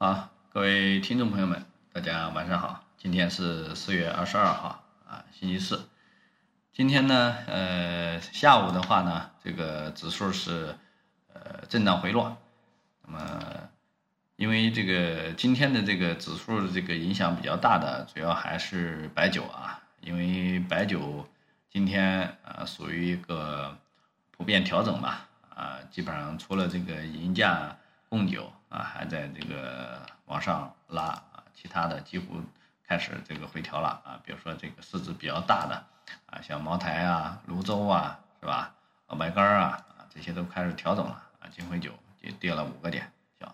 好，各位听众朋友们，大家晚上好。今天是四月二十二号啊，星期四。今天呢，呃，下午的话呢，这个指数是呃震荡回落。那么，因为这个今天的这个指数的这个影响比较大的，主要还是白酒啊，因为白酒今天啊属于一个普遍调整吧，啊，基本上除了这个银价。供酒啊，还在这个往上拉啊，其他的几乎开始这个回调了啊。比如说这个市值比较大的啊，像茅台啊、泸州啊，是吧？老白干啊啊，这些都开始调整了啊。金辉酒也跌了五个点，行。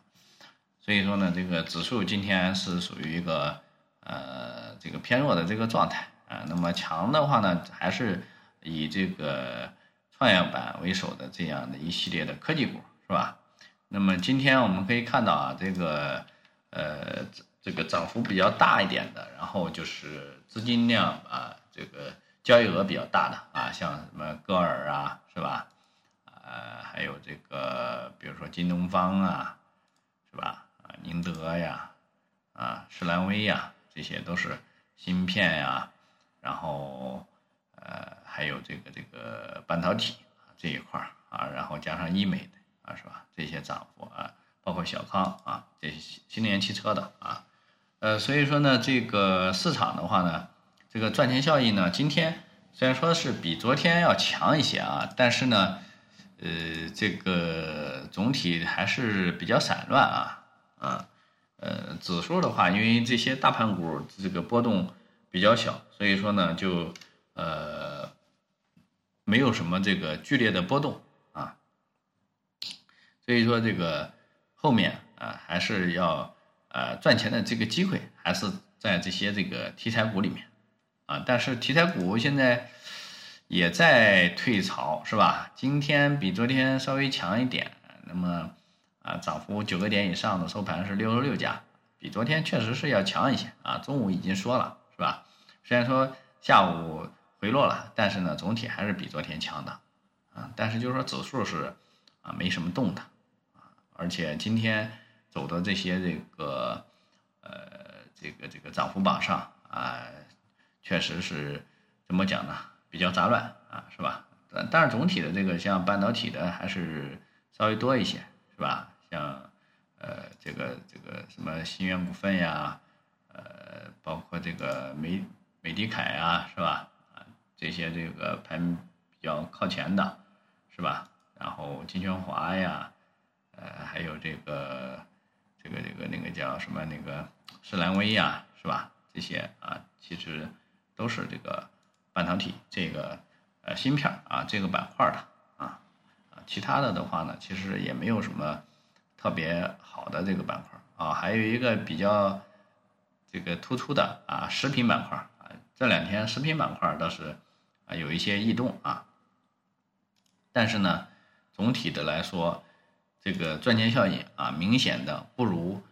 所以说呢，这个指数今天是属于一个呃这个偏弱的这个状态啊。那么强的话呢，还是以这个创业板为首的这样的一系列的科技股，是吧？那么今天我们可以看到啊，这个呃，这个涨幅比较大一点的，然后就是资金量啊，这个交易额比较大的啊，像什么歌尔啊，是吧？呃，还有这个比如说京东方啊，是吧？啊，宁德呀，啊，士兰微呀，这些都是芯片呀，然后呃，还有这个这个半导体这一块儿啊，然后加上医美的。啊，是吧？这些涨幅啊，包括小康啊，这些新能源汽车的啊，呃，所以说呢，这个市场的话呢，这个赚钱效应呢，今天虽然说是比昨天要强一些啊，但是呢，呃，这个总体还是比较散乱啊，啊，呃，指数的话，因为这些大盘股这个波动比较小，所以说呢，就呃，没有什么这个剧烈的波动。所以说这个后面啊还是要呃赚钱的这个机会还是在这些这个题材股里面啊，但是题材股现在也在退潮是吧？今天比昨天稍微强一点，那么啊涨幅九个点以上的收盘是六十六家，比昨天确实是要强一些啊。中午已经说了是吧？虽然说下午回落了，但是呢总体还是比昨天强的啊。但是就是说指数是啊没什么动的。而且今天走的这些这个呃这个这个涨幅榜上啊，确实是怎么讲呢？比较杂乱啊，是吧？但但是总体的这个像半导体的还是稍微多一些，是吧？像呃这个这个什么新源股份呀，呃包括这个美美的凯呀，是吧？啊这些这个排名比较靠前的，是吧？然后金泉华呀。呃，还有这个，这个这个那个叫什么那个士兰微呀，是吧？这些啊，其实都是这个半导体这个呃芯片啊这个板块的啊，其他的的话呢，其实也没有什么特别好的这个板块啊，还有一个比较这个突出的啊食品板块啊，这两天食品板块倒是啊有一些异动啊，但是呢，总体的来说。这个赚钱效应啊，明显的不如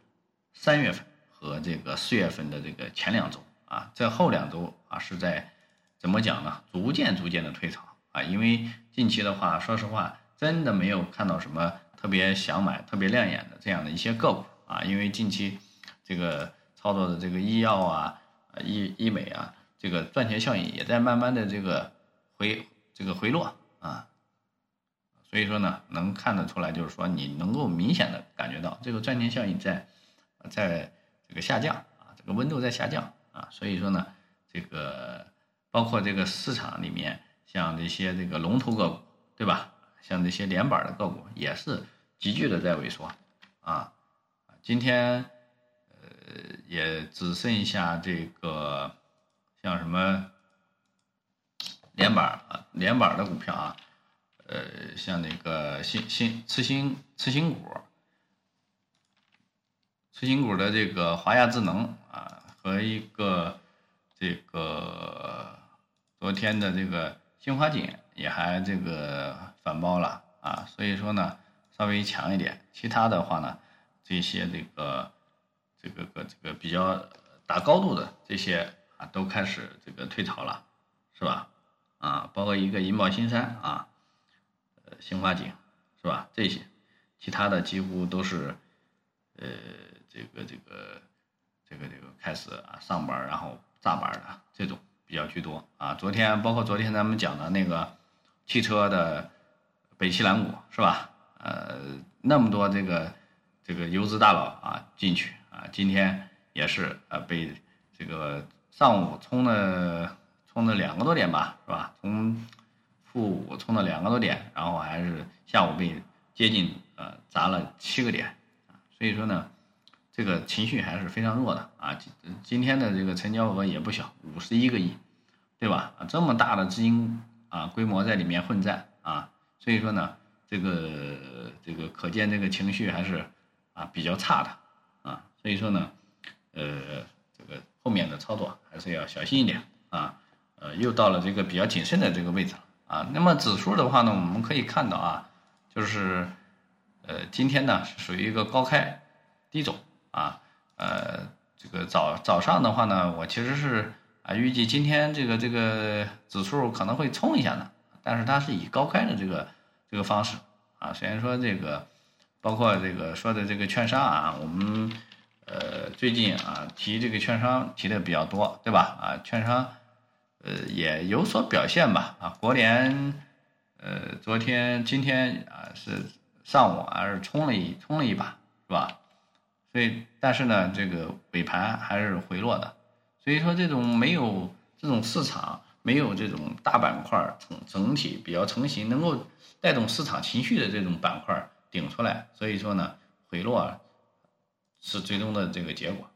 三月份和这个四月份的这个前两周啊，在后两周啊是在怎么讲呢？逐渐逐渐的退潮啊，因为近期的话，说实话，真的没有看到什么特别想买、特别亮眼的这样的一些个股啊，因为近期这个操作的这个医药啊、医医美啊，这个赚钱效应也在慢慢的这个回这个回落啊。所以说呢，能看得出来，就是说你能够明显的感觉到这个赚钱效应在，在这个下降啊，这个温度在下降啊。所以说呢，这个包括这个市场里面，像这些这个龙头个股，对吧？像这些连板的个股也是急剧的在萎缩啊。今天呃也只剩下这个像什么连板啊，连板的股票啊。呃，像那个新新次新次新股，次新股的这个华亚智能啊，和一个这个昨天的这个新华锦也还这个反包了啊，所以说呢，稍微强一点。其他的话呢，这些这个这个个这个比较打高度的这些啊，都开始这个退潮了，是吧？啊，包括一个银保新山啊。新华景是吧？这些，其他的几乎都是，呃，这个这个这个这个开始啊上班然后炸板的这种比较居多啊。昨天包括昨天咱们讲的那个汽车的北汽蓝谷是吧？呃，那么多这个这个游资大佬啊进去啊，今天也是啊被这个上午冲了冲了两个多点吧，是吧？从负五冲了两个多点，然后还是下午被接近呃砸了七个点啊，所以说呢，这个情绪还是非常弱的啊。今今天的这个成交额也不小，五十一个亿，对吧？啊，这么大的资金啊规模在里面混战啊，所以说呢。这个这个可见，这个情绪还是啊比较差的啊，所以说呢，呃，这个后面的操作还是要小心一点啊，呃，又到了这个比较谨慎的这个位置了啊。那么指数的话呢，我们可以看到啊，就是呃今天呢是属于一个高开低走啊，呃，这个早早上的话呢，我其实是啊预计今天这个这个指数可能会冲一下的，但是它是以高开的这个。这个方式啊，虽然说这个，包括这个说的这个券商啊，我们呃最近啊提这个券商提的比较多，对吧？啊，券商呃也有所表现吧。啊，国联呃昨天今天啊是上午还是冲了一冲了一把，是吧？所以但是呢，这个尾盘还是回落的。所以说这种没有这种市场。没有这种大板块整整体比较成型，能够带动市场情绪的这种板块顶出来，所以说呢，回落是最终的这个结果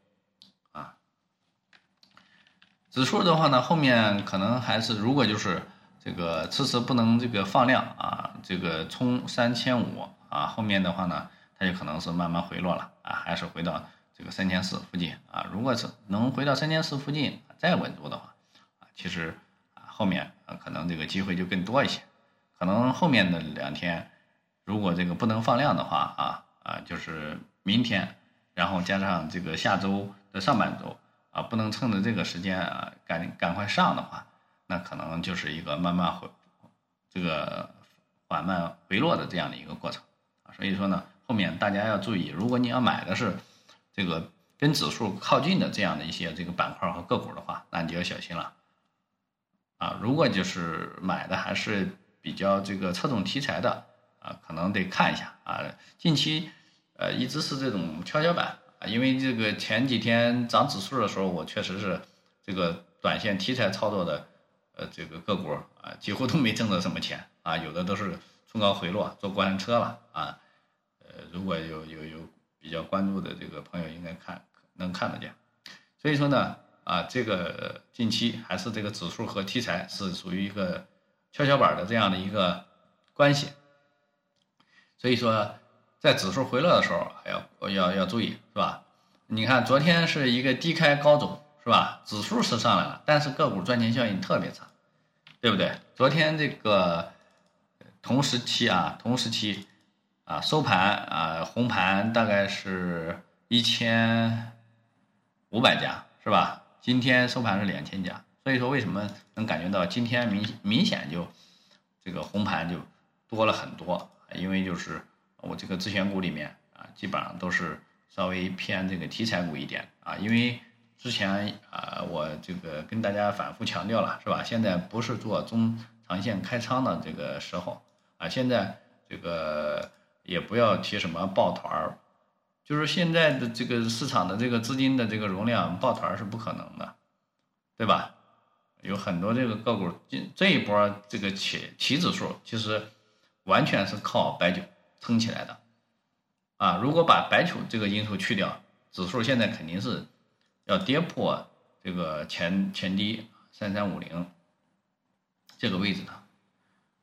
啊。指数的话呢，后面可能还是如果就是这个迟迟不能这个放量啊，这个冲三千五啊，后面的话呢，它就可能是慢慢回落了啊，还是回到这个三千四附近啊。如果是能回到三千四附近再稳住的话啊，其实啊。后面啊，可能这个机会就更多一些，可能后面的两天，如果这个不能放量的话啊啊，就是明天，然后加上这个下周的上半周啊，不能趁着这个时间啊赶赶快上的话，那可能就是一个慢慢回这个缓慢回落的这样的一个过程啊，所以说呢，后面大家要注意，如果你要买的是这个跟指数靠近的这样的一些这个板块和个股的话，那你就要小心了。啊，如果就是买的还是比较这个侧重题材的啊，可能得看一下啊。近期呃一直是这种跷跷板啊，因为这个前几天涨指数的时候，我确实是这个短线题材操作的呃这个个股啊，几乎都没挣着什么钱啊，有的都是冲高回落坐过山车了啊。呃，如果有有有比较关注的这个朋友，应该看能看得见。所以说呢。啊，这个近期还是这个指数和题材是属于一个跷跷板的这样的一个关系，所以说在指数回落的时候，还要要要注意，是吧？你看昨天是一个低开高走，是吧？指数是上来了，但是个股赚钱效应特别差，对不对？昨天这个同时期啊，同时期啊收盘啊红盘大概是一千五百家，是吧？今天收盘是两千家，所以说为什么能感觉到今天明明显就这个红盘就多了很多？因为就是我这个自选股里面啊，基本上都是稍微偏这个题材股一点啊。因为之前啊，我这个跟大家反复强调了，是吧？现在不是做中长线开仓的这个时候啊，现在这个也不要提什么抱团儿。就是现在的这个市场的这个资金的这个容量抱团儿是不可能的，对吧？有很多这个个股，这一波这个起起指数其实完全是靠白酒撑起来的，啊，如果把白酒这个因素去掉，指数现在肯定是要跌破这个前前低三三五零这个位置的，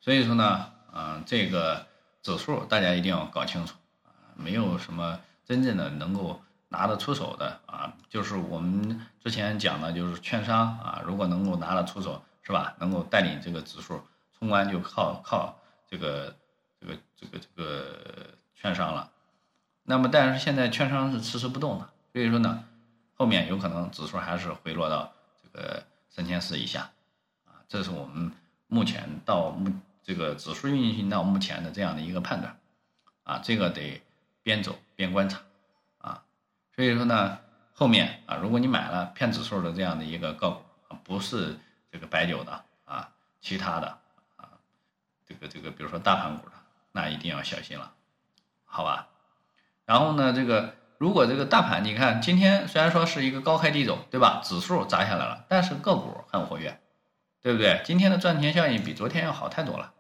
所以说呢，嗯，这个指数大家一定要搞清楚啊，没有什么。真正的能够拿得出手的啊，就是我们之前讲的，就是券商啊，如果能够拿得出手，是吧？能够带领这个指数冲关，就靠靠这个这个这个券商了。那么，但是现在券商是迟迟不动的，所以说呢，后面有可能指数还是回落到这个三千四以下啊。这是我们目前到目这个指数运行到目前的这样的一个判断啊，这个得边走。边观察，啊，所以说呢，后面啊，如果你买了骗指数的这样的一个个股，不是这个白酒的啊，其他的啊，这个这个比如说大盘股的，那一定要小心了，好吧？然后呢，这个如果这个大盘你看今天虽然说是一个高开低走，对吧？指数砸下来了，但是个股很活跃，对不对？今天的赚钱效应比昨天要好太多了，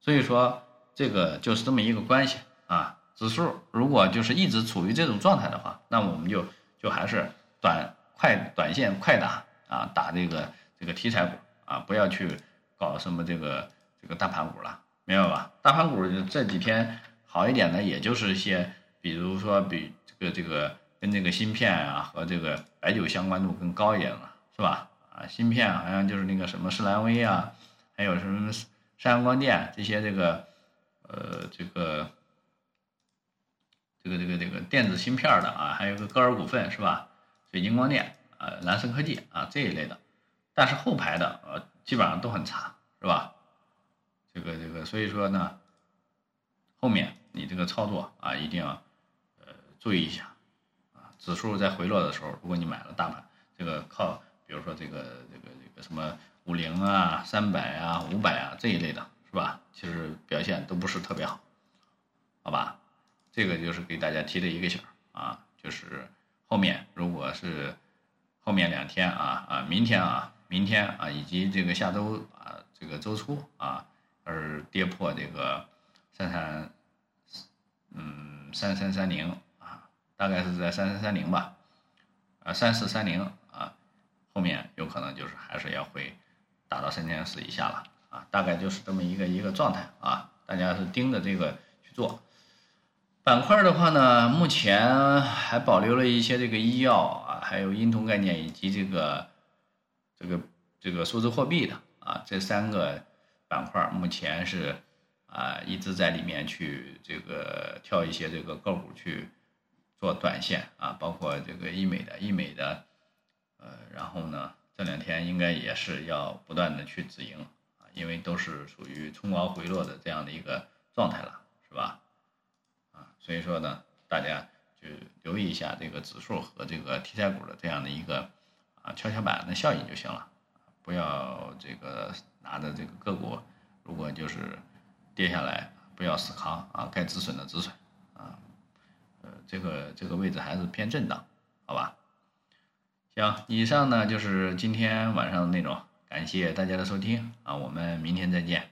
所以说这个就是这么一个关系啊。指数如果就是一直处于这种状态的话，那我们就就还是短快短线快打啊，打这个这个题材股啊，不要去搞什么这个这个大盘股了，明白吧？大盘股这几天好一点的，也就是一些，比如说比这个这个跟这个芯片啊和这个白酒相关度更高一点了，是吧？啊，芯片好像就是那个什么士兰微啊，还有什么山阳光电这些这个呃这个。这个这个这个电子芯片的啊，还有个歌尔股份是吧？水晶光电啊，蓝森科技啊这一类的，但是后排的呃基本上都很差是吧？这个这个所以说呢，后面你这个操作啊一定要注意一下啊，指数在回落的时候，如果你买了大盘，这个靠比如说这个这个这个什么五零啊、三百啊、五百啊这一类的是吧？其实表现都不是特别好，好吧？这个就是给大家提的一个醒啊，就是后面如果是后面两天啊啊，明天啊，明天啊，以及这个下周啊，这个周初啊，而跌破这个三三嗯三三三零，大概是在三三三零吧，啊三四三零啊，后面有可能就是还是要会打到三千四以下了啊，大概就是这么一个一个状态啊，大家是盯着这个去做。板块的话呢，目前还保留了一些这个医药啊，还有婴童概念以及这个这个这个数字货币的啊，这三个板块目前是啊一直在里面去这个挑一些这个个股去做短线啊，包括这个医美的医美的呃，然后呢这两天应该也是要不断的去止盈啊，因为都是属于冲高回落的这样的一个状态了，是吧？啊所以说呢，大家就留意一下这个指数和这个题材股的这样的一个啊跷跷板的效应就行了，不要这个拿着这个个股，如果就是跌下来，不要死扛啊，该止损的止损啊，呃，这个这个位置还是偏震荡，好吧？行，以上呢就是今天晚上的内容，感谢大家的收听啊，我们明天再见。